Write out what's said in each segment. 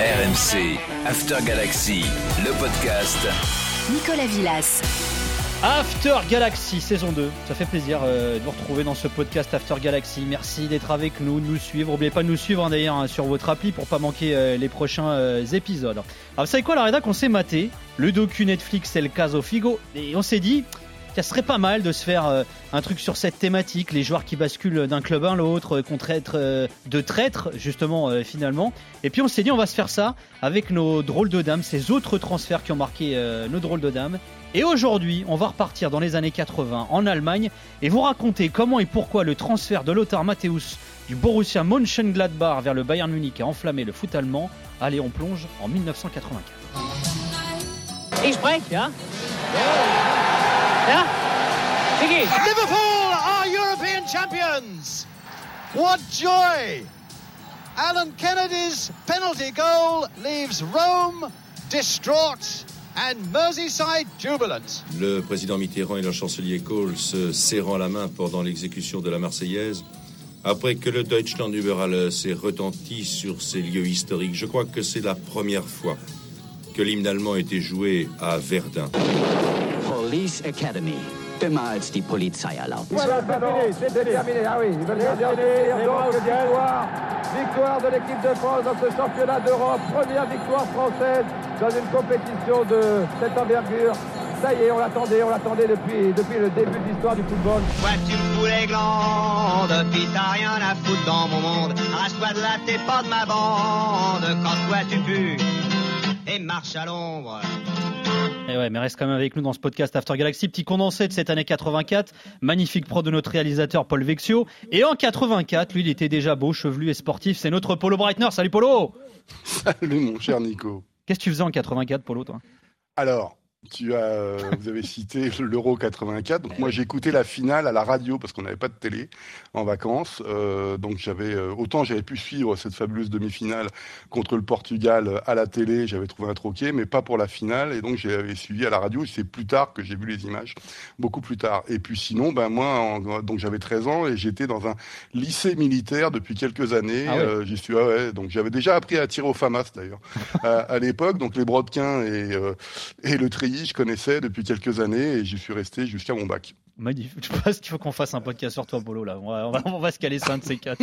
RMC, After Galaxy, le podcast. Nicolas Villas. After Galaxy saison 2, ça fait plaisir euh, de vous retrouver dans ce podcast After Galaxy. Merci d'être avec nous, de nous suivre. N'oubliez pas de nous suivre hein, d'ailleurs hein, sur votre appli pour pas manquer euh, les prochains euh, épisodes. Alors vous savez quoi la rédac on s'est maté le docu Netflix c'est le caso Figo et on s'est dit ça serait pas mal de se faire euh, un truc sur cette thématique, les joueurs qui basculent d'un club à l'autre, euh, contre être euh, de traîtres justement finalement. Et puis on s'est dit on va se faire ça avec nos drôles de dames, ces autres transferts qui ont marqué nos drôles de dames. Et aujourd'hui, on va repartir dans les années 80 en Allemagne et vous raconter comment et pourquoi le transfert de Lothar Matthäus du Borussia Mönchengladbach vers le Bayern Munich a enflammé le foot allemand. Allez, on plonge en 1984. Ich spreche, ja? Ja? Vicky. Liverpool are European champions. What joy! Alan Kennedy's penalty goal leaves Rome distraught and Merseyside jubilant. Le président Mitterrand et le chancelier Kohl se serrant la main pendant l'exécution de la Marseillaise, après que le Deutschland über alles s'est retenti sur ces lieux historiques. Je crois que c'est la première fois que l'hymne allemand était joué à Verdun. Police Academy. Dümmer als die Polizei erlaubt. Voilà, c'est terminé, c'est terminé. Ah oui, ils veulent bien terminer. Donc, victoire, victoire de l'équipe de France dans ce championnat d'Europe. Première victoire française dans une compétition de cette envergure. Ça y est, on l'attendait, on l'attendait depuis, depuis le début de l'histoire du football. Toi, tu me fous les glandes, puis t'as rien à foutre dans mon monde. Arrache-toi de là, t'es pas de ma bande. Quand toi, tu pues et marche à l'ombre. Et ouais, mais reste quand même avec nous dans ce podcast After Galaxy. Petit condensé de cette année 84. Magnifique pro de notre réalisateur Paul Vexio. Et en 84, lui, il était déjà beau, chevelu et sportif. C'est notre Polo Breitner. Salut Polo Salut mon cher Nico. Qu'est-ce que tu faisais en 84, Polo, toi? Alors, tu as, vous avez cité l'Euro 84. Donc moi j'ai écouté la finale à la radio parce qu'on n'avait pas de télé en vacances. Euh, donc j'avais euh, autant j'avais pu suivre cette fabuleuse demi-finale contre le Portugal à la télé. J'avais trouvé un troquet, mais pas pour la finale. Et donc j'avais suivi à la radio. C'est plus tard que j'ai vu les images, beaucoup plus tard. Et puis sinon, ben moi en, donc j'avais 13 ans et j'étais dans un lycée militaire depuis quelques années. Ah ouais. euh, J'y suis. ah ouais, donc j'avais déjà appris à tirer au FAMAS d'ailleurs à, à l'époque. Donc les brodequins et euh, et le je connaissais depuis quelques années et j'y suis resté jusqu'à mon bac. Magnifique. Je pense qu'il faut qu'on fasse un podcast sur toi, Polo. Là, on va, se caler ça un de ces quatre.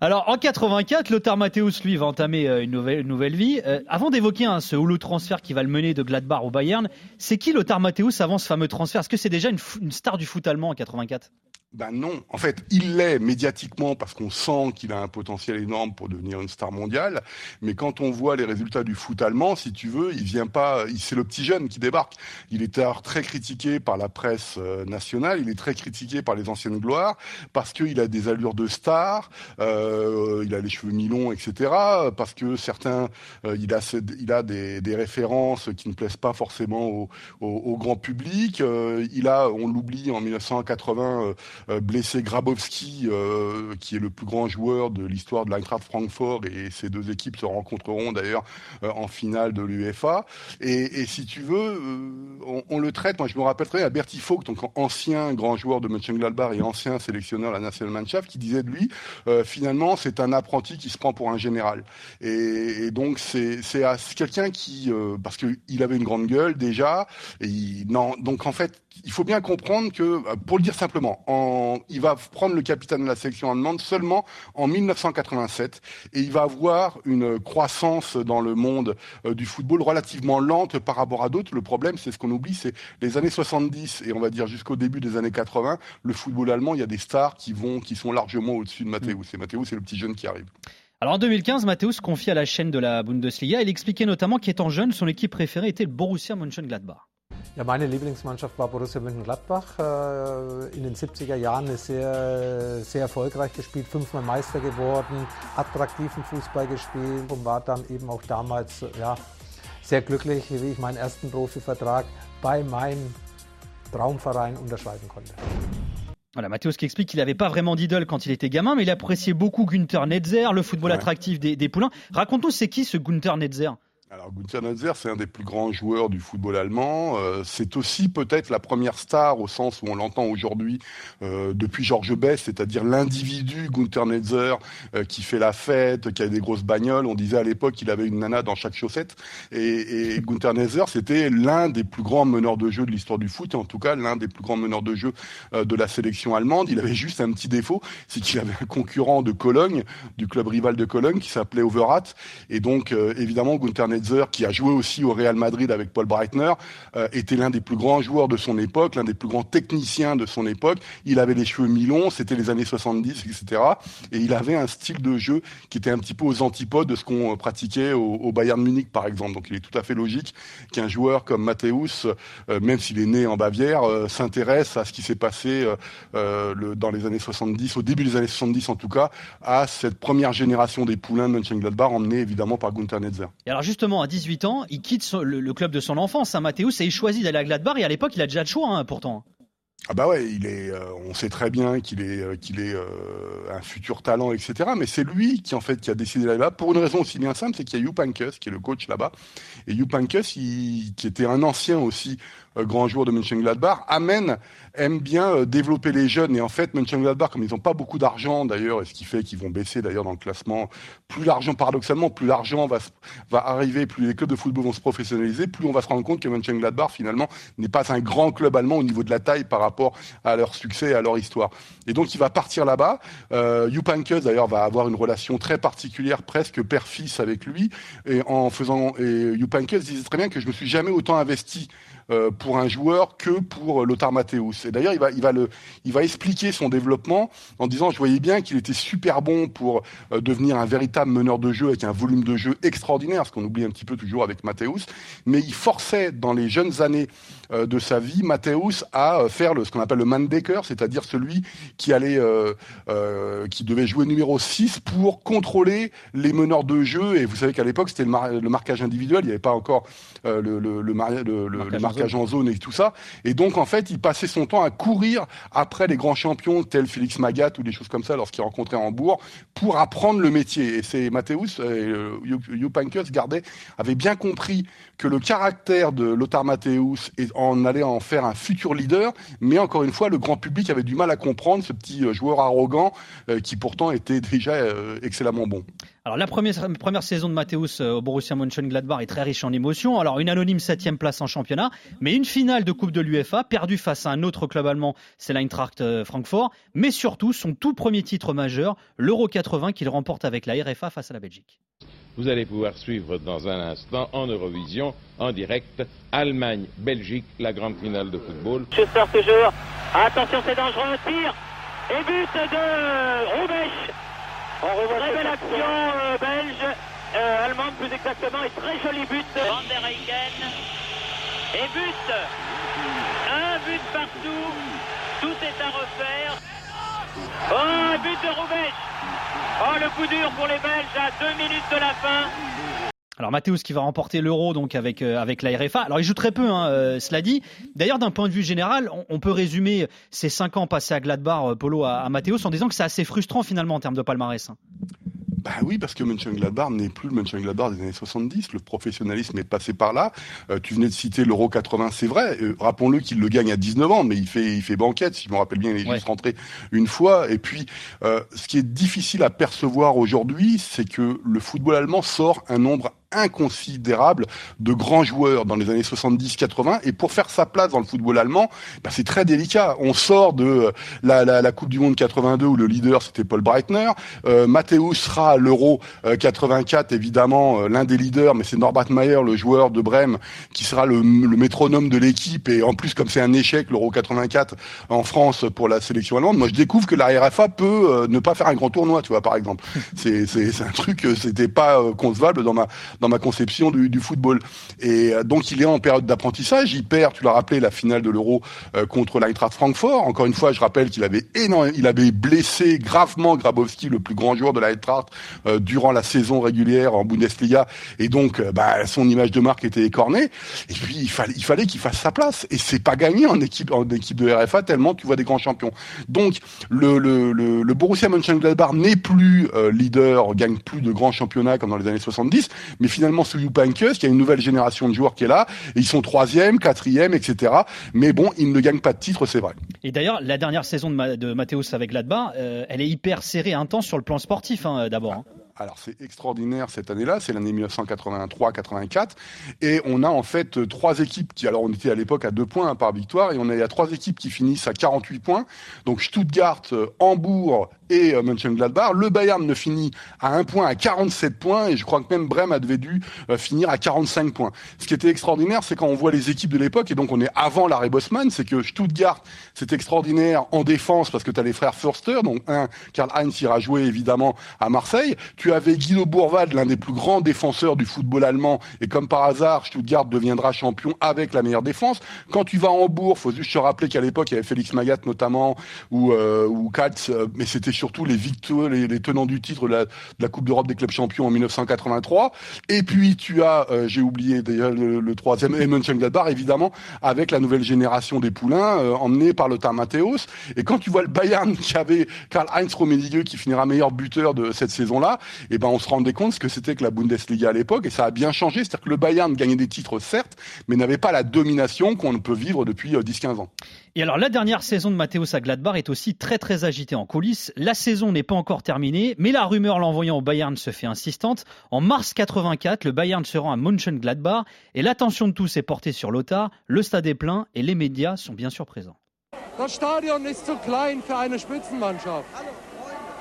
Alors, en 84, Lothar Matthäus, lui, va entamer euh, une nouvelle, vie. Euh, avant d'évoquer hein, ce houlot transfert qui va le mener de Gladbach au Bayern, c'est qui Lothar Matthäus avant ce fameux transfert? Est-ce que c'est déjà une, une star du foot allemand en 84 Ben non, en fait, il l'est médiatiquement parce qu'on sent qu'il a un potentiel énorme pour devenir une star mondiale. Mais quand on voit les résultats du foot allemand, si tu veux, il vient pas. C'est le petit jeune qui débarque. Il est alors très critiqué par la presse euh, nationale. Il est très critiqué par les anciennes gloires parce qu'il a des allures de star. euh, il a les cheveux mi-longs, etc. Parce que certains, euh, il a, il a des, références qui ne plaisent pas forcément au grand public. Euh, il a, on l'oublie, en 1980. Euh, blessé Grabowski, euh, qui est le plus grand joueur de l'histoire de l'Eintracht Francfort, et ces deux équipes se rencontreront d'ailleurs euh, en finale de l'UEFA. Et, et si tu veux, on, on le traite, moi je me rappelle très bien à Bertie Vogt, donc ancien grand joueur de Mönchengladbach et ancien sélectionneur de la Nationalmannschaft, qui disait de lui, finalement c'est un apprenti qui se prend pour un général. Et, et donc c'est quelqu'un qui, parce qu'il avait une grande gueule déjà, et il, non, donc en fait il faut bien comprendre que, euh, pour le dire simplement, en, il va prendre le capitaine de la sélection allemande seulement en 1987 et il va avoir une croissance dans le monde euh, du football relativement lente par rapport à d'autres. Le problème, c'est ce qu'on oublie, c'est les années 70 et on va dire jusqu'au début des années 80, le football allemand, il y a des stars qui vont, qui sont largement au-dessus de Matthäus. Et Matthäus, c'est le petit jeune qui arrive. Alors en 2015, Matthäus confie à la chaîne de la Bundesliga. Il expliquait notamment qu'étant jeune, son équipe préférée était le Borussia Mönchengladbach. Ja, meine Lieblingsmannschaft war Borussia Mönchengladbach. Äh, in den 70er Jahren ist sehr, sehr erfolgreich gespielt, fünfmal Meister geworden, attraktiven Fußball gespielt und war dann eben auch damals ja, sehr glücklich, wie ich meinen ersten Profivertrag bei meinem Traumverein unterschreiben konnte. Voilà, Matthäus qui explique qu'il n'avait pas vraiment d'idole quand il était gamin, mais il appréciait beaucoup Günther Netzer, le football ouais. attractif des, des poulains. Raconte-nous, c'est qui ce Günther Netzer alors Gunther Netzer, c'est un des plus grands joueurs du football allemand. Euh, c'est aussi peut-être la première star au sens où on l'entend aujourd'hui euh, depuis Georges Best, c'est-à-dire l'individu Gunther Netzer euh, qui fait la fête, qui a des grosses bagnoles. On disait à l'époque qu'il avait une nana dans chaque chaussette. Et, et Gunther Netzer, c'était l'un des plus grands meneurs de jeu de l'histoire du foot, et en tout cas l'un des plus grands meneurs de jeu euh, de la sélection allemande. Il avait juste un petit défaut, c'est qu'il avait un concurrent de Cologne, du club rival de Cologne, qui s'appelait Overath. Et donc euh, évidemment Gunther Netzer qui a joué aussi au Real Madrid avec Paul Breitner, euh, était l'un des plus grands joueurs de son époque, l'un des plus grands techniciens de son époque. Il avait les cheveux mi-longs, c'était les années 70, etc. Et il avait un style de jeu qui était un petit peu aux antipodes de ce qu'on pratiquait au, Bayern Munich, par exemple. Donc il est tout à fait logique qu'un joueur comme Matthäus, euh, même s'il est né en Bavière, euh, s'intéresse à ce qui s'est passé dans les années 70, au début des années 70 en tout cas, à cette première génération des poulains de Mönchengladbach, emmenée évidemment par Gunther Netzer. À 18 ans, il quitte le, club de son enfance, Saint-Mathéus, et il choisit d'aller à Gladbach. Et à l'époque, il a déjà le choix, hein, pourtant. Ah bah ouais, euh, on sait très bien qu'il est, euh, qu'il est euh, un futur talent, etc. Mais c'est lui qui en fait qui a décidé d'aller là pour une raison aussi bien simple, c'est qu'il y a Jupp Heynckes qui est le coach là-bas, et Jupp Heynckes, qui était un ancien aussi euh, grand joueur de Mönchengladbach, amène, aime bien euh, développer les jeunes. Et en fait, Mönchengladbach, comme ils n'ont pas beaucoup d'argent d'ailleurs, et ce qui fait qu'ils vont baisser d'ailleurs dans le classement, plus l'argent, paradoxalement, plus l'argent va, arriver, plus les clubs de football vont se professionnaliser, plus on va se rendre compte que Mönchengladbach, finalement, n'est pas un grand club allemand au niveau de la taille par rapport à leur succès et à leur histoire. Et donc, il va partir là-bas. Euh, d'ailleurs, va avoir une relation très particulière, presque père-fils avec lui. Et en faisant, et Heynckes disait très bien que je me suis jamais autant investi euh, pour un joueur que pour Lothar Matthäus. Et d'ailleurs, il va, il, va le, il va expliquer son développement en disant, je voyais bien qu'il était super bon pour euh, devenir un véritable meneur de jeu avec un volume de jeu extraordinaire, ce qu'on oublie un petit peu toujours avec Matthäus, mais il forçait dans les jeunes années euh, de sa vie Matthäus à euh, faire le, ce qu'on appelle le Mandecker, c'est-à-dire celui qui allait, euh, euh, qui devait jouer numéro 6 pour contrôler les meneurs de jeu. Et vous savez qu'à l'époque, c'était le, mar le, marquage individuel, il n'y avait pas encore le, le, le, le, marquage, marquage en zone et tout ça. Et donc, en fait, il passait son temps à courir après les grands champions tels Félix Magat ou des choses comme ça lorsqu'il rencontrait Hambourg pour apprendre le métier. Et c'est Matthäus, euh, Jupp gardait, avait bien compris que le caractère de Lothar Matthäus en allait en faire un futur leader, mais encore une fois, le grand public avait du mal à comprendre ce petit euh, joueur arrogant euh, qui pourtant était déjà euh, excellemment bon. Alors la première, première saison de Matthäus au Borussia Mönchengladbach est très riche en émotions. Alors une anonyme septième place en championnat, mais une finale de Coupe de l'UEFA perdue face à un autre club allemand, c'est l'Eintracht Francfort, mais surtout son tout premier titre majeur, l'Euro 80 qu'il remporte avec la RFA face à la Belgique. Vous allez pouvoir suivre dans un instant en Eurovision, en direct, Allemagne-Belgique, la grande finale de football. Schuster toujours. Attention, c'est dangereux. Tir et but de Roubesch. Très belle action euh, belge, euh, allemande plus exactement, et très joli but de Van der Eycken. Et but Un but partout. Tout est à refaire. Oh, but de Roubesch Oh, le coup dur pour les Belges à deux minutes de la fin. Alors Mathéus qui va remporter l'euro donc avec euh, la RFA. Alors il joue très peu, hein, euh, cela dit. D'ailleurs d'un point de vue général, on, peut résumer ces cinq ans passés à Gladbach, euh, Polo à, à Mathéus, en disant que c'est assez frustrant finalement en termes de palmarès. Bah oui, parce que Mönchengladbach n'est plus le Mönchengladbach des années 70. Le professionnalisme est passé par là. Euh, tu venais de citer l'Euro 80, c'est vrai. Euh, Rappelons-le qu'il le gagne à 19 ans, mais il fait, il fait banquette. Si je me rappelle bien, il est ouais. juste rentré une fois. Et puis, euh, ce qui est difficile à percevoir aujourd'hui, c'est que le football allemand sort un nombre inconsidérable de grands joueurs dans les années 70-80 et pour faire sa place dans le football allemand, bah c'est très délicat. On sort de la, la, la, Coupe du Monde 82 où le leader c'était Paul Breitner, euh, Matthäus sera l'Euro euh, 84 évidemment euh, l'un des leaders, mais c'est Norbert Mayer, le joueur de Brême, qui sera le, le métronome de l'équipe et en plus comme c'est un échec l'Euro 84 en France pour la sélection allemande, moi je découvre que la RFA peut euh, ne pas faire un grand tournoi, tu vois par exemple. C'est un truc, c'était pas concevable dans ma dans ma conception du, du football. Et euh, donc il est en période d'apprentissage. Il perd, tu l'as rappelé, la finale de l'Euro euh, contre l'Eintracht Francfort. Encore une fois, je rappelle qu'il avait énorme, il avait blessé gravement Grabowski, le plus grand joueur de l'Eintracht, euh, durant la saison régulière en Bundesliga. Et donc, euh, bah, son image de marque était écornée. Et puis il fallait, il fallait qu'il fasse sa place. Et c'est pas gagné en équipe, en équipe de RFA tellement tu vois des grands champions. Donc le, le, le, le Borussia Mönchengladbach n'est plus euh, leader, gagne plus de grands championnats comme dans les années 70, mais finalement sous Heynckes, il y a une nouvelle génération de joueurs qui est là, et ils sont troisième, quatrième, etc. Mais bon, ils ne gagnent pas de titre, c'est vrai. Et d'ailleurs, la dernière saison de, Ma de avec Gladbach, euh, elle est hyper serrée, intense sur le plan sportif hein, d'abord. Hein. Alors c'est extraordinaire cette année-là, c'est l'année 1983-84, et on a en fait euh, trois équipes qui, alors on était à l'époque à deux points hein, par victoire, et on a, il y a trois équipes qui finissent à 48 points, donc Stuttgart, euh, Hambourg et euh, Mönchengladbach. Le Bayern ne finit à un point à 47 points, et je crois que même Brême avait dû euh, finir à 45 points. Ce qui était extraordinaire, c'est quand on voit les équipes de l'époque, et donc on est avant l'arrêt Bosman, c'est que Stuttgart, c'est extraordinaire en défense parce que tu as les frères Förster, donc un, Karl-Heinz ira jouer évidemment à Marseille. Tu avais Guido Bourvad, l'un des plus grands défenseurs du football allemand, et comme par hasard, Stuttgart deviendra champion avec la meilleure défense. Quand tu vas à Hambourg, faut juste se rappeler qu'à l'époque, il y avait Félix Magat notamment, ou, euh, ou Katz, euh, mais c'était surtout les victoires, les, les, tenants du titre de la, Coupe d'Europe des clubs champions en 1983. Et puis tu as, euh, j'ai oublié déjà le, le troisième, Mönchengladbach, évidemment, avec la nouvelle génération des poulains, euh, emmenée par Lothar Matthäus. Et quand tu vois le Bayern qui avait Karl-Heinz Rummenigge qui finira meilleur buteur de cette saison-là, et ben on se rendait compte ce que c'était que la Bundesliga à l'époque, et ça a bien changé. C'est-à-dire que le Bayern gagnait des titres, certes, mais n'avait pas la domination qu'on peut vivre depuis 10-15 ans. Et alors la dernière saison de Matthäus à Gladbach est aussi très très agitée en coulisses. La saison n'est pas encore terminée, mais la rumeur l'envoyant au Bayern se fait insistante. En mars 84, le Bayern se rend à Mönchengladbach et l'attention de tous est portée sur Lothar. Le stade est plein et les médias sont bien sûr présents. Stadion ist zu klein für eine Spitzenmannschaft.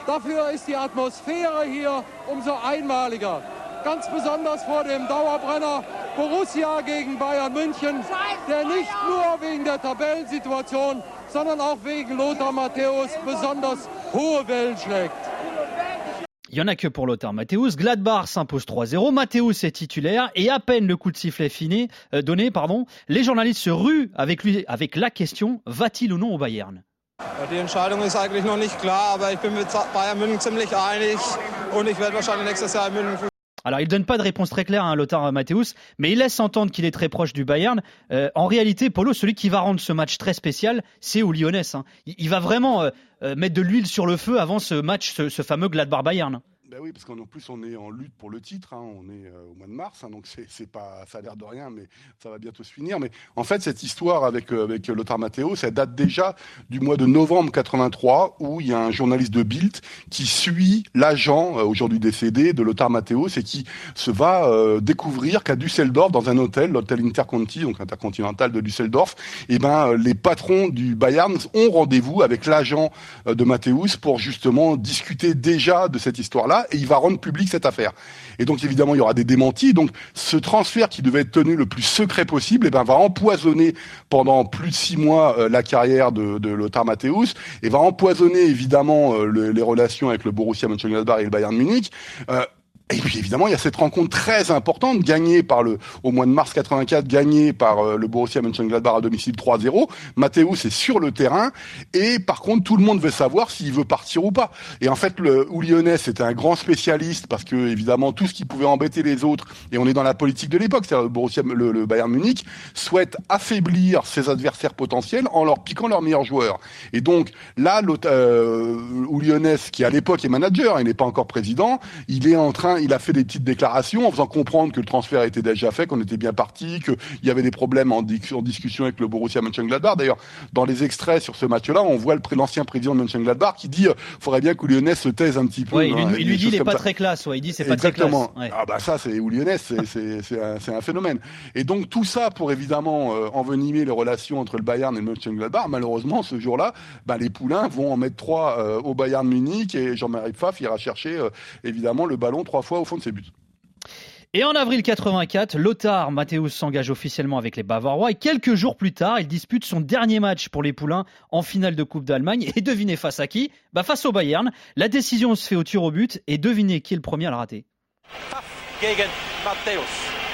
Dafür ist die Atmosphäre hier umso einmaliger. Ganz besonders vor dem Dauerbrenner Borussia gegen Bayern München, der nicht nur wegen der Tabellensituation, sondern auch wegen Lothar Matthäus besonders hohe Wellen schlägt. Il y en a que pour Lothar Matthäus. Gladbach s'impose 3-0. Matthäus est titulaire et à peine le coup de sifflet fini, euh, donné, pardon, les journalistes se ruent avec lui avec la question va-t-il ou non au Bayern? Die Entscheidung ist eigentlich noch nicht klar, aber ich bin mit Bayern München ziemlich einig und ich werde wahrscheinlich nächstes Jahr in München. Alors, il donne pas de réponse très claire à hein, Lothar Matthäus, mais il laisse entendre qu'il est très proche du Bayern. Euh, en réalité, Polo, celui qui va rendre ce match très spécial, c'est au Lyonnais. Hein. Il, il, va vraiment euh, euh, mettre de l'huile sur le feu avant ce match, ce, ce fameux Gladbach-Bayern. Ben oui, parce qu'en plus on est en lutte pour le titre, hein, on est euh, au mois de mars, hein, donc c'est pas, ça a l'air de rien, mais ça va bientôt se finir. Mais en fait, cette histoire avec euh, avec Lothar Matteo, ça date déjà du mois de novembre 83, où il y a un journaliste de Bild qui suit l'agent euh, aujourd'hui décédé de Lothar Matteo, et qui se va euh, découvrir qu'à Düsseldorf, dans un hôtel, l'hôtel Interconti, donc intercontinental de Düsseldorf, et eh ben les patrons du Bayern ont rendez-vous avec l'agent de Matthäus pour justement discuter déjà de cette histoire-là et il va rendre public cette affaire. Et donc évidemment il y aura des démentis. Donc ce transfert qui devait être tenu le plus secret possible, eh ben va empoisonner pendant plus de six mois euh, la carrière de, Lothar Matthäus et va empoisonner évidemment euh, le, les relations avec le Borussia Mönchengladbach et le Bayern Munich. Euh, et puis évidemment, il y a cette rencontre très importante gagnée par le au mois de mars 84, gagnée par euh, le Borussia Mönchengladbach à domicile 3-0. Matthäus est sur le terrain et par contre tout le monde veut savoir s'il veut partir ou pas. Et en fait, le Lyonnais c'était un grand spécialiste parce que évidemment tout ce qui pouvait embêter les autres et on est dans la politique de l'époque, c'est-à-dire le Borussia, le, Bayern Munich souhaite affaiblir ses adversaires potentiels en leur piquant leurs meilleurs joueurs. Et donc là, euh, Lyonnais qui à l'époque est manager, il n'est pas encore président, il est en train il a fait des petites déclarations en faisant comprendre que le transfert était déjà fait, qu'on était bien parti, qu'il y avait des problèmes en, en, discussion avec le Borussia Mönchengladbach. D'ailleurs, dans les extraits sur ce match-là, on voit l'ancien président de Mönchengladbach qui dit euh, faudrait bien que Lyonnais se taise un petit peu. Ouais, hein, il, il lui dit il est pas ça. très classe, ouais, il dit c'est pas Exactement. très classe. Ouais. Ah bah ça, c'est Lyonnais, c'est un, un, phénomène. Et donc tout ça pour évidemment euh, envenimer les relations entre le Bayern et le Mönchengladbach. Malheureusement, ce jour-là, bah, les poulains vont en mettre trois euh, au Bayern Munich et Jean-Marie Pfaff ira chercher euh, évidemment le ballon trois fois au fond de ses buts. Et en avril 84, Lothar Matthäus s'engage officiellement avec les Bavarois et quelques jours plus tard, il dispute son dernier match pour les Poulains en finale de Coupe d'Allemagne. Et devinez face à qui? Bah face au Bayern. La décision se fait au tir au but et devinez qui est le premier à le rater. gegen Matthäus.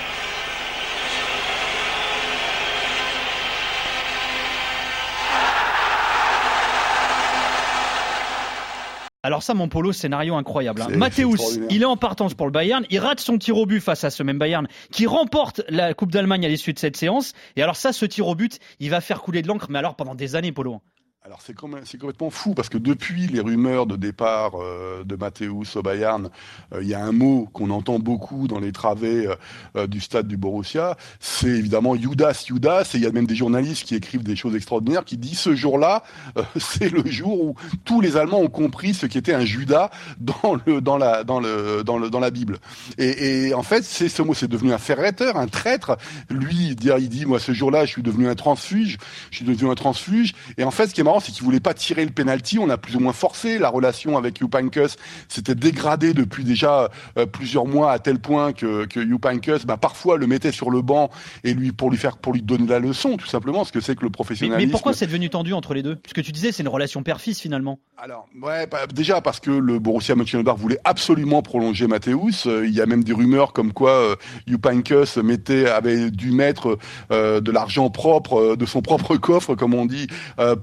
Alors ça, mon polo, scénario incroyable. Hein. Mathéus, il est en partance pour le Bayern, il rate son tir au but face à ce même Bayern qui remporte la Coupe d'Allemagne à l'issue de cette séance. Et alors ça, ce tir au but, il va faire couler de l'encre, mais alors pendant des années, polo. Alors c'est complètement fou parce que depuis les rumeurs de départ euh, de Matthäus au Bayern, euh, il y a un mot qu'on entend beaucoup dans les travées euh, euh, du stade du Borussia, c'est évidemment Judas, Judas, et il y a même des journalistes qui écrivent des choses extraordinaires qui disent ce jour-là, euh, c'est le jour où tous les Allemands ont compris ce qu'était un Judas dans le dans la dans le dans le dans la Bible. Et, et en fait, c'est ce mot, c'est devenu un ferreteur, un traître. Lui, il dit, il dit, moi, ce jour-là, je suis devenu un transfuge. Je suis devenu un transfuge. Et en fait, ce qui est marrant, c'est qu'il voulait pas tirer le penalty. On a plus ou moins forcé la relation avec Heynckes. C'était dégradé depuis déjà euh, plusieurs mois à tel point que que Heynckes, bah, parfois le mettait sur le banc et lui pour lui faire pour lui donner la leçon, tout simplement, ce que c'est que le professionnalisme. mais pourquoi c'est devenu tendu entre les deux? Parce que tu disais, c'est une relation père-fils finalement. Alors, ouais, bah, déjà parce que le Borussia Mönchengladbach voulait absolument prolonger Matthäus. Euh, il y a même des rumeurs comme quoi euh, Heynckes mettait, avait dû mettre euh, de l'argent propre, euh, de son propre coffre, comme on dit,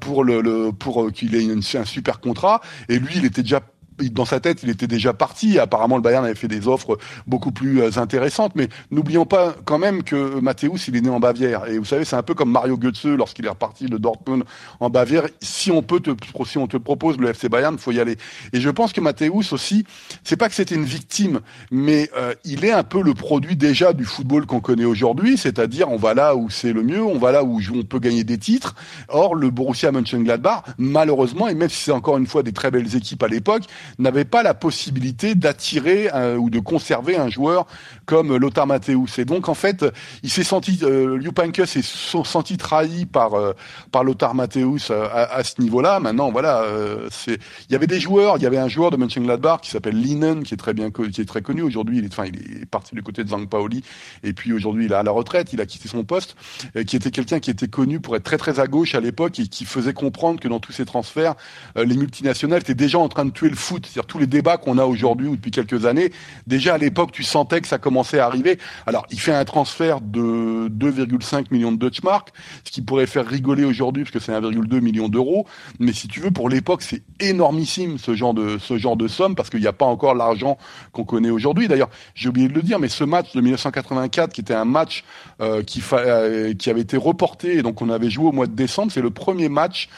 pour le, pour euh, qu'il ait un super contrat. Et lui, il était déjà dans sa tête, il était déjà parti. Apparemment, le Bayern avait fait des offres beaucoup plus euh, intéressantes. Mais n'oublions pas quand même que Matthäus, il est né en Bavière. Et vous savez, c'est un peu comme Mario Götze lorsqu'il est reparti de Dortmund en Bavière. Si on peut te, si on te propose le FC Bayern, faut y aller. Et je pense que Matthäus aussi, c'est pas que c'était une victime, mais euh, il est un peu le produit déjà du football qu'on connaît aujourd'hui. C'est-à-dire, on va là où c'est le mieux, on va là où on peut gagner des titres. Or, le Borussia Mönchengladbach, malheureusement, et même si c'est encore une fois des très belles équipes à l'époque, n'avait pas la possibilité d'attirer ou de conserver un joueur comme Lothar Matthäus. Et donc en fait, il s'est senti, euh, s'est senti trahi par euh, par Lothar Matthäus euh, à, ce niveau-là. Maintenant, voilà, euh, il y avait des joueurs, il y avait un joueur de Mönchengladbach qui s'appelle Linen, qui est très bien, qui est très connu aujourd'hui. Il est, enfin, il est parti du côté de Zang Paoli, et puis aujourd'hui, il est à la retraite, il a quitté son poste, euh, qui était quelqu'un qui était connu pour être très très à gauche à l'époque et qui faisait comprendre que dans tous ces transferts, euh, les multinationales étaient déjà en train de tuer le foot. C'est-à-dire tous les débats qu'on a aujourd'hui ou depuis quelques années, déjà à l'époque, tu sentais que ça commençait à arriver. Alors, il fait un transfert de 2,5 millions de Deutschmark, ce qui pourrait faire rigoler aujourd'hui parce que c'est 1,2 million d'euros. Mais si tu veux, pour l'époque, c'est énormissime ce genre de ce genre de somme parce qu'il n'y a pas encore l'argent qu'on connaît aujourd'hui. D'ailleurs, j'ai oublié de le dire, mais ce match de 1984, qui était un match euh, qui, fa- euh, qui avait été reporté et donc on avait joué au mois de décembre, c'est le premier match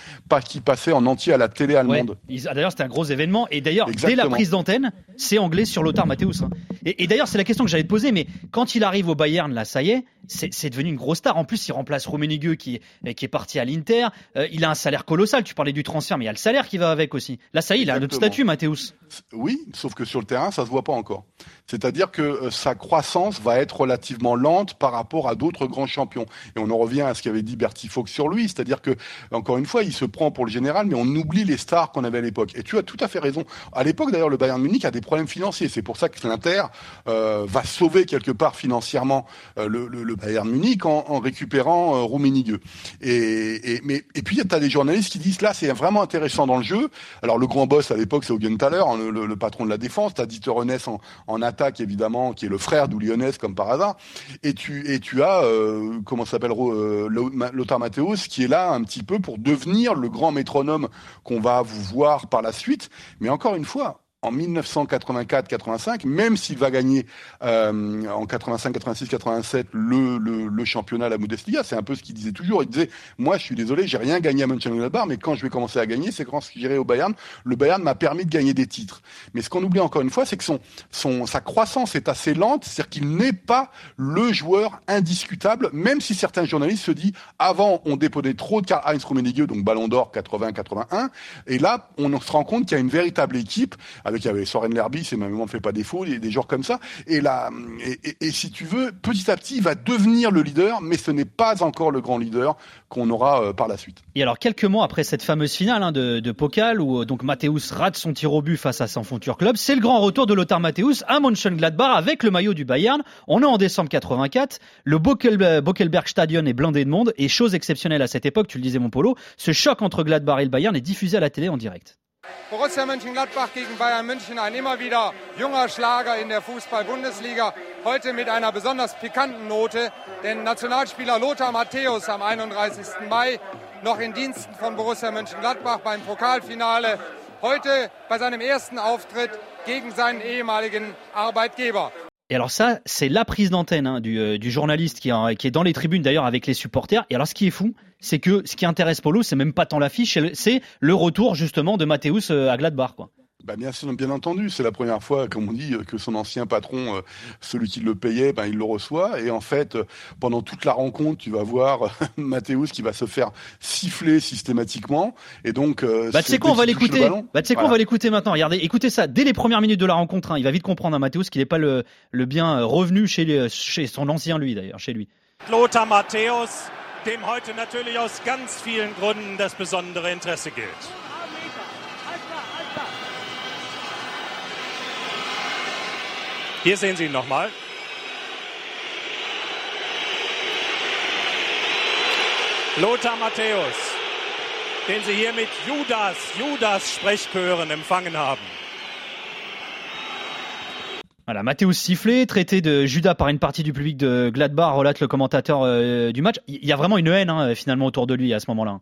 qui passait en entier à la télé allemande. Ah, D'ailleurs, c'était un gros événement. D'ailleurs, dès la prise d'antenne, c'est anglais sur Lothar Matthäus. hein. Et, et d'ailleurs, c'est la question que j'allais te poser. Mais quand il arrive au Bayern, là, ça y est, c'est devenu une grosse star. En plus, il remplace Rummenigge qui, qui est parti à l'Inter. Euh, il a un salaire colossal. Tu parlais du transfert, mais il y a le salaire qui va avec aussi. Là, ça y est, il a un autre statut, Matthäus. Oui, sauf que sur le terrain, ça se voit pas encore. C'est-à-dire que euh, sa croissance va être relativement lente par rapport à d'autres grands champions. Et on en revient à ce qu'avait dit Bertie Fox sur lui, c'est-à-dire que encore une fois, il se prend pour le général, mais on oublie les stars qu'on avait à l'époque. Et tu as tout à fait raison. À l'époque, d'ailleurs, le Bayern Munich a des problèmes financiers. C'est pour ça que l'Inter euh, va sauver quelque part financièrement euh, le, Bayern Munich en, récupérant euh. Et, mais, et puis, tu as des journalistes qui disent là, c'est vraiment intéressant dans le jeu. Alors, le grand boss à l'époque, c'est Augenthaler, hein, le, patron de la défense. Tu as Dieter Rennes en, en attaque, évidemment, qui est le frère d'Oulionès, comme par hasard. Et tu, et tu as, euh, comment s'appelle, euh, Lothar Matthäus, qui est là un petit peu pour devenir le grand métronome qu'on va vous voir par la suite. Mais encore une fois, en 1984-85, même s'il va gagner euh, en 85, 86, 87 le, le, le championnat, la Bundesliga, c'est un peu ce qu'il disait toujours. Il disait, moi, je suis désolé, j'ai rien gagné à Mönchengladbach, mais quand je vais commencer à gagner, c'est quand j'irai au Bayern. Le Bayern m'a permis de gagner des titres. Mais ce qu'on oublie encore une fois, c'est que son, son, sa croissance est assez lente, c'est-à-dire qu'il n'est pas le joueur indiscutable, même si certains journalistes se disent, avant, on déposait trop de Karl-Heinz Rummenigge, donc Ballon d'Or 80-81, et là, on se rend compte qu'il y a une véritable équipe avec il y avait Soren Lerby, c'est même ne fait pas défaut, des, des joueurs comme ça. Et si tu veux, petit à petit, il va devenir le leader, mais ce n'est pas encore le grand leader qu'on aura euh, par la suite. Et alors, quelques mois après cette fameuse finale hein, de, Pokal, où euh, donc Matthäus rate son tir au but face à son Future Club, c'est le grand retour de Lothar Matthäus à Mönchengladbach avec le maillot du Bayern. On est en décembre 84, le Bokel, Bokelberg Stadion est blindé de monde, et chose exceptionnelle à cette époque, tu le disais mon polo, ce choc entre Gladbach et le Bayern est diffusé à la télé en direct. Borussia Mönchengladbach gegen Bayern München, ein immer wieder junger Schlager in der Fußball-Bundesliga. Heute mit einer besonders pikanten Note, denn Nationalspieler Lothar Matthäus am 31. Mai noch in Diensten von Borussia Mönchengladbach beim Pokalfinale. Heute bei seinem ersten Auftritt gegen seinen ehemaligen Arbeitgeber. Et alors ça, c'est la prise d'antenne hein, du, euh, du, journaliste qui, est dans les tribunes d'ailleurs avec les supporters. Et alors ce qui est fou, c'est que ce qui intéresse Polo, c'est même pas tant l'affiche, c'est le retour justement de Mathéus euh, à Gladbach. Quoi. Bah bien, bien entendu, c'est la première fois, comme on dit, que son ancien patron, euh, celui qui le payait, ben, il le reçoit. Et en fait, pendant toute la rencontre, tu vas voir Mathéus qui va se faire siffler systématiquement. Et donc, bah, tu sais quoi, on va l'écouter. Bah, tu sais quoi, on va l'écouter maintenant. Regardez, écoutez ça. Dès les premières minutes de la rencontre, hein, il va vite comprendre à Mathéus qu'il n'est pas le, le bien revenu chez, chez son ancien lui d'ailleurs, chez lui. Lothar Matthäus, dem heute natürlich aus ganz vielen Gründen das besondere Interesse gilt. Hier sehen Sie ihn nochmal. Lothar Matthäus, den Sie hier mit Judas, Judas Sprechchören empfangen haben. Voilà, Mathéus sifflé, traité de Judas par une partie du public de Gladbach, relate le commentateur euh, du match. Il y a vraiment une haine hein, finalement autour de lui à ce moment-là.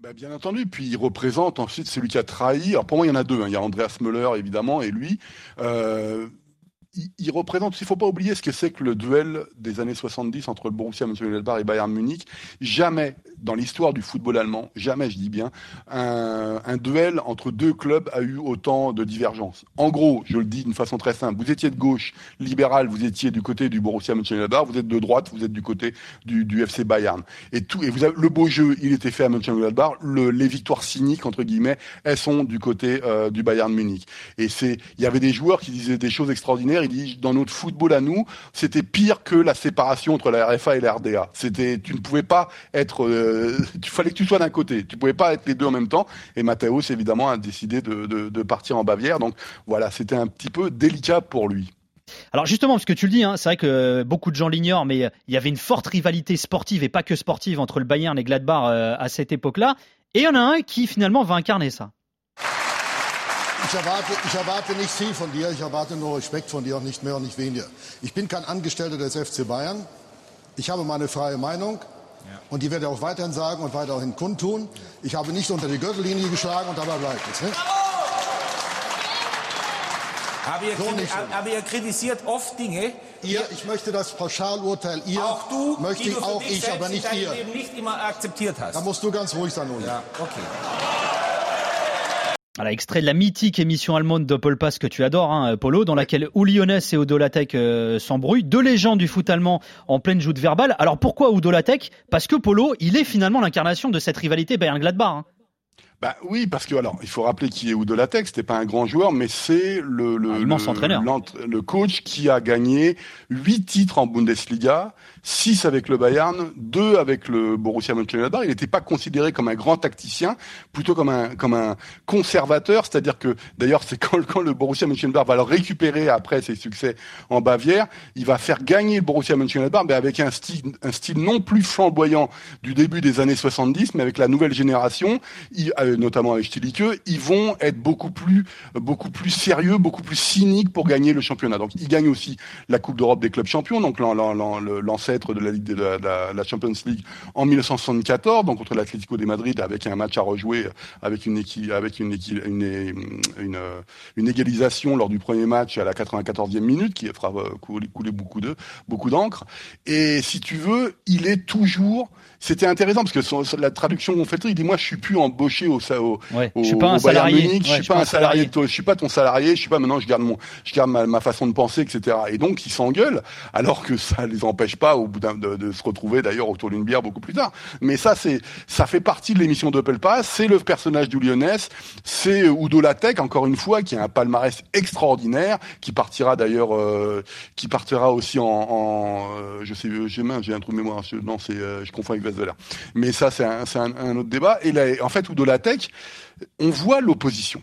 Bah, bien entendu, puis il représente ensuite celui qui a trahi. Alors pour moi, il y en a deux. Hein. Il y a Andreas Müller évidemment et lui. Euh, il, représente, il ne faut pas oublier ce que c'est que le duel des années 70 entre le Borussia Mönchengladbach et Bayern Munich. Jamais, dans l'histoire du football allemand, jamais, je dis bien, un, un, duel entre deux clubs a eu autant de divergences. En gros, je le dis d'une façon très simple, vous étiez de gauche, libéral, vous étiez du côté du Borussia Mönchengladbach, vous êtes de droite, vous êtes du côté du, du FC Bayern. Et tout, et vous avez, le beau jeu, il était fait à Mönchengladbach, le, les victoires cyniques, entre guillemets, elles sont du côté euh, du Bayern Munich. Et c'est, il y avait des joueurs qui disaient des choses extraordinaires, il dit, dans notre football à nous, c'était pire que la séparation entre la RFA et la RDA. C'était, tu ne pouvais pas être, euh, il fallait que tu sois d'un côté. Tu pouvais pas être les deux en même temps. Et Matthäus, évidemment, a décidé de, de, partir en Bavière. Donc voilà, c'était un petit peu délicat pour lui. Alors justement, parce que tu le dis, hein, c'est vrai que beaucoup de gens l'ignorent, mais il y avait une forte rivalité sportive et pas que sportive entre le Bayern et Gladbach euh, à cette époque-là. Et il y en a un qui finalement va incarner ça. Ich erwarte, ich erwarte nicht viel von dir, ich erwarte nur Respekt von dir, auch nicht mehr und nicht weniger. Ich bin kein Angestellter des FC Bayern. Ich habe meine freie Meinung ja. und die werde ich auch weiterhin sagen und weiterhin kundtun. Ich habe nicht unter die Gürtellinie geschlagen und dabei bleibt es. Ne? Aber ihr, so aber ihr kritisiert oft Dinge. Ihr, ich möchte das Pauschalurteil ihr, auch du, möchte die du auch ich, aber nicht ihr. Leben nicht immer akzeptiert hast. Da musst du ganz ruhig sein, Uli. Ja, okay. Voilà, extrait de la mythique émission allemande Doppelpass que tu adores, hein, Polo, dans laquelle Uli et Udo Lattek euh, s'embrouillent. Deux légendes du foot allemand en pleine joute verbale. Alors pourquoi Udo Lattek Parce que Polo, il est finalement l'incarnation de cette rivalité Bayern-Gladbach. Hein. Bah oui, parce que alors il faut rappeler qui est Udo Lattek, c'était pas un grand joueur, mais c'est le le, le, le coach qui a gagné huit titres en Bundesliga, 6 avec le Bayern, 2 avec le Borussia Mönchengladbach. Il n'était pas considéré comme un grand tacticien, plutôt comme un comme un conservateur, c'est-à-dire que d'ailleurs c'est quand, le Borussia Mönchengladbach va le récupérer après ses succès en Bavière, il va faire gagner le Borussia Mönchengladbach, mais avec un style un style non plus flamboyant du début des années 70, mais avec la nouvelle génération, euh, notamment avec Stilike, ils vont être beaucoup plus beaucoup plus sérieux, beaucoup plus cyniques pour gagner le championnat. Donc il gagne aussi la Coupe d'Europe des clubs champions, donc l'ancêtre de la, de la, la, Champions League en 1974, donc contre l'Atlético de Madrid, avec un match à rejouer, avec une avec une, une, une, une, égalisation lors du premier match à la 94e minute, qui fera euh, couler, couler beaucoup de beaucoup d'encre. Et si tu veux, il est toujours c'était intéressant parce que son, la traduction qu'on fait, il dit moi je suis plus embauché au, au, ouais, au je suis pas un salarié, Munich, je suis pas un salarié, je suis pas ton salarié, je suis pas maintenant je garde mon, je garde ma, ma façon de penser, etc. Et donc ils s'engueulent alors que ça les empêche pas au bout de, de, se retrouver d'ailleurs autour d'une bière beaucoup plus tard. Mais ça c'est, ça fait partie de l'émission d'Opel Pass, c'est le personnage du Lyonnais, c'est Udo Lattek encore une fois qui a un palmarès extraordinaire, qui partira d'ailleurs, euh, qui partira aussi en, euh, je sais, j'ai j'ai un trou de mémoire, non c'est, euh, je confonds avec mais ça, c'est un, un, autre débat. Et là, en fait, Udo Lattek, on voit l'opposition.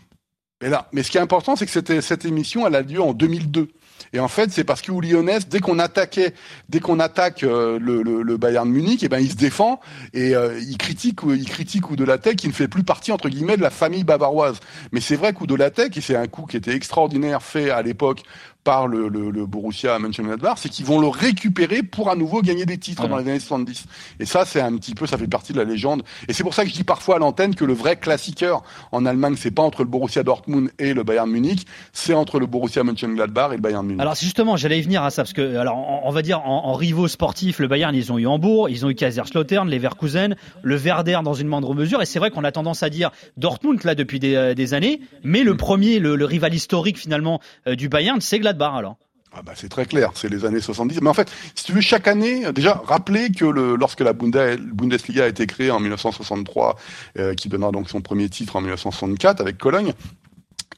Et là, mais ce qui est important, c'est que cette, cette émission, elle a lieu en 2002. Et en fait, c'est parce que Lyonnais, dès qu'on attaquait, dès qu'on attaque euh, le, le, le, Bayern Munich, et eh ben il se défend et euh, il critique, il critique Tech qui ne fait plus partie entre guillemets de la famille bavaroise. Mais c'est vrai Tech, et c'est un coup qui était extraordinaire fait à l'époque par le, le, le Borussia Mönchengladbach, c'est qu'ils vont le récupérer pour à nouveau gagner des titres dans les années 70. Et ça, c'est un petit peu, ça fait partie de la légende. Et c'est pour ça que je dis parfois à l'antenne que le vrai classiqueur en Allemagne, c'est pas entre le Borussia Dortmund et le Bayern Munich, c'est entre le Borussia Mönchengladbach et le Bayern Munich. Alors justement, j'allais y venir à ça parce que, alors, on, va dire en, en, rivaux sportifs, le Bayern, ils ont eu Hambourg, ils ont eu Kaiserslautern, Leverkusen, le Werder dans une moindre mesure. Et c'est vrai qu'on a tendance à dire Dortmund là depuis des, euh, des années, mais le premier, le, le rival historique finalement euh, du Bayern, c'est Gladbach alors. Ah bah c'est très clair, c'est les années 70. Mais en fait, si tu veux, chaque année, déjà, rappeler que le, lorsque la Bundesliga a été créée en 1963, euh, qui donnera donc son premier titre en 1964 avec Cologne,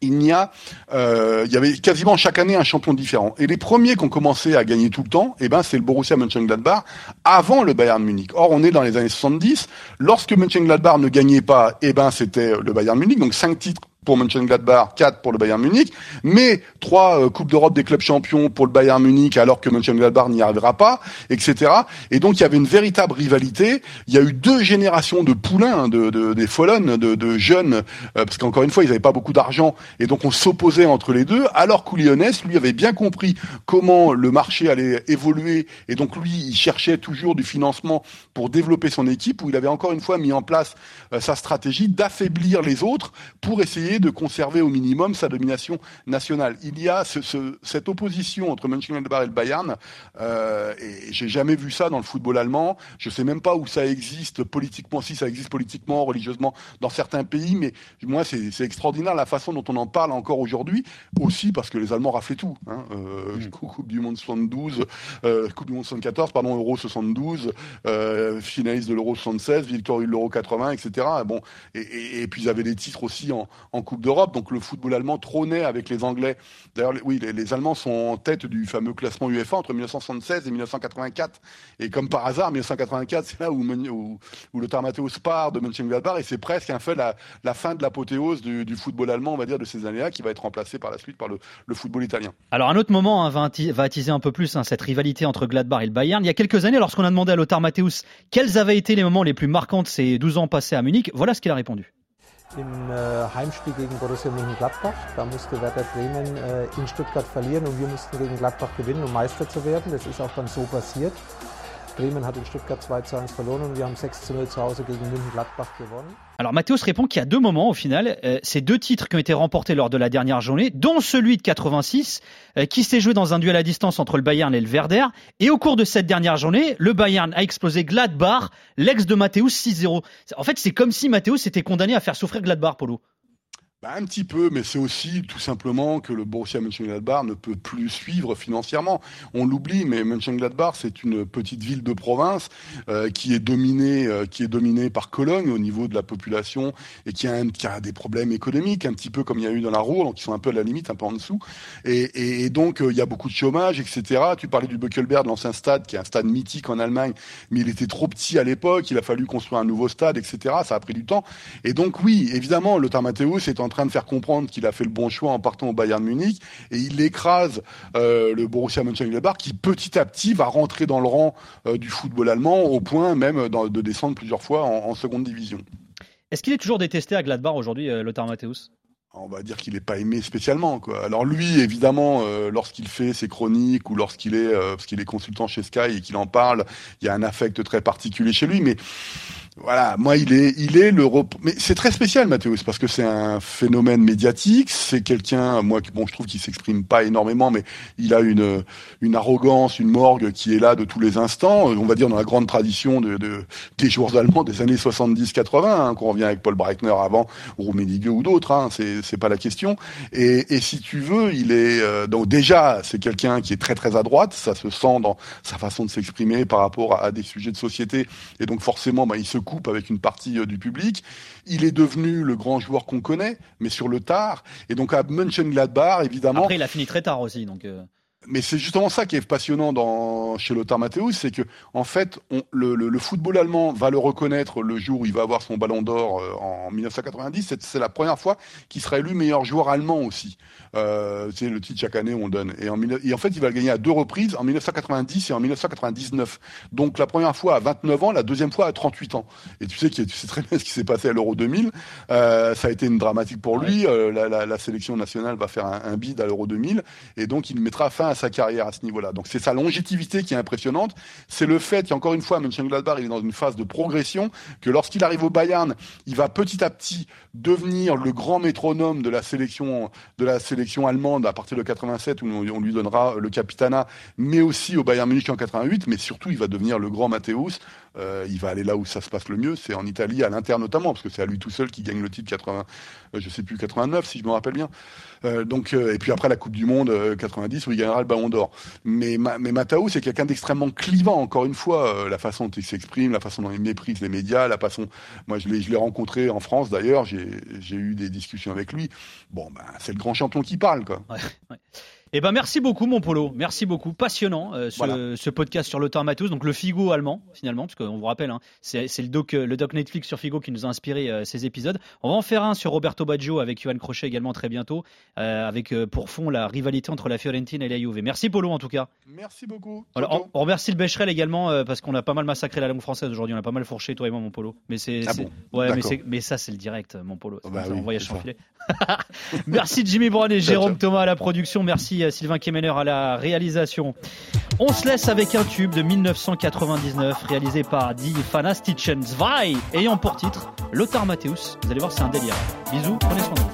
il n'y a, euh, il y avait quasiment chaque année un champion différent. Et les premiers qui ont commencé à gagner tout le temps, eh ben, c'est le Borussia Mönchengladbach avant le Bayern Munich. Or, on est dans les années 70. Lorsque Mönchengladbach ne gagnait pas, eh ben, c'était le Bayern Munich. Donc, cinq titres pour Mönchengladbach, 4 pour le Bayern Munich, mais trois euh, Coupes d'Europe des clubs champions pour le Bayern Munich alors que Mönchengladbach n'y arrivera pas, etc. Et donc il y avait une véritable rivalité. Il y a eu deux générations de poulains, de, de des Follen, de, de jeunes, euh, parce qu'encore une fois ils n'avaient pas beaucoup d'argent, et donc on s'opposait entre les deux. Alors qu'Oulionès, lui, avait bien compris comment le marché allait évoluer, et donc lui, il cherchait toujours du financement pour développer son équipe, où il avait encore une fois mis en place euh, sa stratégie d'affaiblir les autres pour essayer de conserver au minimum sa domination nationale. Il y a ce, cette opposition entre Mönchengladbach et le Bayern, euh, et j'ai jamais vu ça dans le football allemand. Je sais même pas où ça existe politiquement, si ça existe politiquement, religieusement dans certains pays, mais moi c'est extraordinaire la façon dont on en parle encore aujourd'hui, aussi parce que les Allemands raflaient tout. Hein. Euh, mm. Coupe du Monde 72, euh, Coupe du Monde 74, pardon, Euro 72, euh, finaliste de l'Euro 76, victoire de l'Euro 80, etc. Bon, et, et, et, puis ils avaient des titres aussi en, en Coupe d'Europe. Donc le football allemand trônait avec les Anglais. D'ailleurs, oui, les, Allemands sont en tête du fameux classement UEFA entre 1976 et 1984. Et comme par hasard, 1984, c'est là où, où, où part de Mönchengladbach et c'est presque un fait la, fin de l'apothéose du, football allemand, on va dire, de ces années-là, qui va être remplacé par la suite par le, football italien. Alors un autre moment hein, va, attiser un peu plus hein, cette rivalité entre Gladbach et le Bayern. Il y a quelques années, lorsqu'on a demandé à Lothar Matthäus quels avaient été les moments les plus marquants de ces 12 ans passés à Munich, voilà ce qu'il a répondu. Im äh, Heimspiel gegen Borussia Mönchengladbach. Da musste Werder Bremen äh, in Stuttgart verlieren und wir mussten gegen Gladbach gewinnen, um Meister zu werden. Das ist auch dann so passiert. Bremen hat in Stuttgart 2 zu 1 verloren und wir haben 6 zu 0 zu Hause gegen München-Gladbach gewonnen. Alors Mathéos répond qu'il y a deux moments au final, euh, ces deux titres qui ont été remportés lors de la dernière journée, dont celui de 86, euh, qui s'est joué dans un duel à distance entre le Bayern et le Werder. Et au cours de cette dernière journée, le Bayern a explosé Gladbach, l'ex de Mathéos 6-0. En fait, c'est comme si Mathéos était condamné à faire souffrir Gladbach, Polo. Bah, un petit peu, mais c'est aussi tout simplement que le Borussia Mönchengladbach ne peut plus suivre financièrement. On l'oublie, mais Mönchengladbach, c'est une petite ville de province euh, qui est dominée, euh, qui est dominée par Cologne au niveau de la population et qui a, un, qui a, des problèmes économiques, un petit peu comme il y a eu dans la Ruhr, donc ils sont un peu à la limite, un peu en dessous. Et, et, donc euh, il y a beaucoup de chômage, etc. Tu parlais du Böckelberg, l'ancien stade, qui est un stade mythique en Allemagne, mais il était trop petit à l'époque. Il a fallu construire un nouveau stade, etc. Ça a pris du temps. Et donc oui, évidemment, Lothar Matthäus est en train de faire comprendre qu'il a fait le bon choix en partant au Bayern Munich et il écrase euh, le Borussia Mönchengladbach qui petit à petit va rentrer dans le rang euh, du football allemand au point même de descendre plusieurs fois en, seconde division. Est-ce qu'il est toujours détesté à Gladbach aujourd'hui, euh, Lothar Matthäus? On va dire qu'il n'est pas aimé spécialement. Quoi. Alors lui, évidemment, lorsqu'il fait ses chroniques ou lorsqu'il est, parce qu'il est consultant chez Sky et qu'il en parle, il y a un affect très particulier chez lui. Mais voilà, moi il est, il est le mais c'est très spécial Mathéus parce que c'est un phénomène médiatique, c'est quelqu'un, moi bon je trouve qu'il s'exprime pas énormément, mais il a une une arrogance, une morgue qui est là de tous les instants, on va dire dans la grande tradition de, de des joueurs allemands des années 70-80, hein, qu'on revient avec Paul Breitner avant ou Rummenigge ou d'autres, hein, c'est c'est pas la question. Et, et si tu veux, il est euh, donc déjà c'est quelqu'un qui est très très à droite, ça se sent dans sa façon de s'exprimer par rapport à, à, des sujets de société, et donc forcément bah, il se coupe avec une partie euh, du public. Il est devenu le grand joueur qu'on connaît, mais sur le tard. Et donc à Mönchengladbach, évidemment. Après, il a fini très tard aussi, donc. Euh. Mais c'est justement ça qui est passionnant dans, chez Lothar Matthäus, c'est que en fait, on, le, le, le, football allemand va le reconnaître le jour où il va avoir son ballon d'or euh, en 1990. C'est la première fois qu'il sera élu meilleur joueur allemand aussi. Euh, c'est le titre chaque année où on donne. Et en, et en, fait, il va le gagner à deux reprises, en 1990 et en 1999. Donc la première fois à 29 ans, la deuxième fois à 38 ans. Et tu sais, tu sais très bien ce qui s'est passé à l'Euro 2000. Euh, ça a été une dramatique pour lui. Euh, la, la, la, sélection nationale va faire un, un bid à l'Euro 2000. Et donc, il mettra fin à sa carrière à ce niveau-là. Donc c'est sa longévité qui est impressionnante. C'est le fait qu'encore une fois, Mönchengladbach, il est dans une phase de progression, que lorsqu'il arrive au Bayern, il va petit à petit devenir le grand métronome de la sélection, de la sélection allemande à partir de 87 où on lui donnera le capitanat, mais aussi au Bayern Munich en 88, mais surtout il va devenir le grand Matthäus. Euh, il va aller là où ça se passe le mieux, c'est en Italie, à l'Inter notamment, parce que c'est à lui tout seul qui gagne le titre 80, euh, je sais plus 89 si je me rappelle bien. Euh, donc et puis après la Coupe du Monde 90 où il gagnera le Ballon d'Or. Mais mais Matao c'est quelqu'un d'extrêmement clivant. Encore une fois, la façon dont il s'exprime, la façon dont il méprise les médias, la façon. Moi je l'ai rencontré en France d'ailleurs. J'ai eu des discussions avec lui. Bon ben c'est le grand champion qui parle quoi. Eh ben merci beaucoup mon polo, merci beaucoup, passionnant euh, ce, voilà. ce, podcast sur l'auteur Matos, donc le Figo allemand finalement, parce qu'on vous rappelle, hein, c'est le doc, le doc Netflix sur Figo qui nous a inspiré euh, ces épisodes. On va en faire un sur Roberto Baggio avec Johan Crochet également très bientôt, euh, avec pour fond la rivalité entre la Fiorentina et la Juve. Merci polo en tout cas. Merci beaucoup. Voilà, on, on, remercie le Becherel également parce qu'on a pas mal massacré la langue française aujourd'hui, on a pas mal fourché toi et moi mon polo. Mais c'est ah bon ouais, mais, mais, ça c'est le direct mon polo, oh bah oui, on voyage sans filet. merci Jimmy Brown et Jérôme Thomas à la production, merci Sylvain Kemener à la réalisation. On se laisse avec un tube de 1999 réalisé par Die Fanastischen Zwei ayant pour titre Lothar Matthäus. Vous allez voir, c'est un délire. Bisous, prenez soin de vous.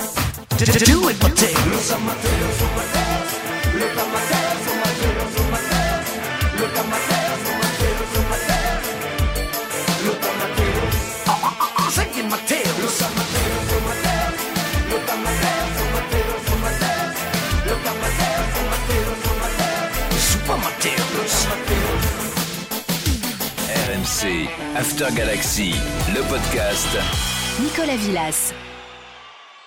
RMC After Galaxy, le podcast. Nicolas Villas.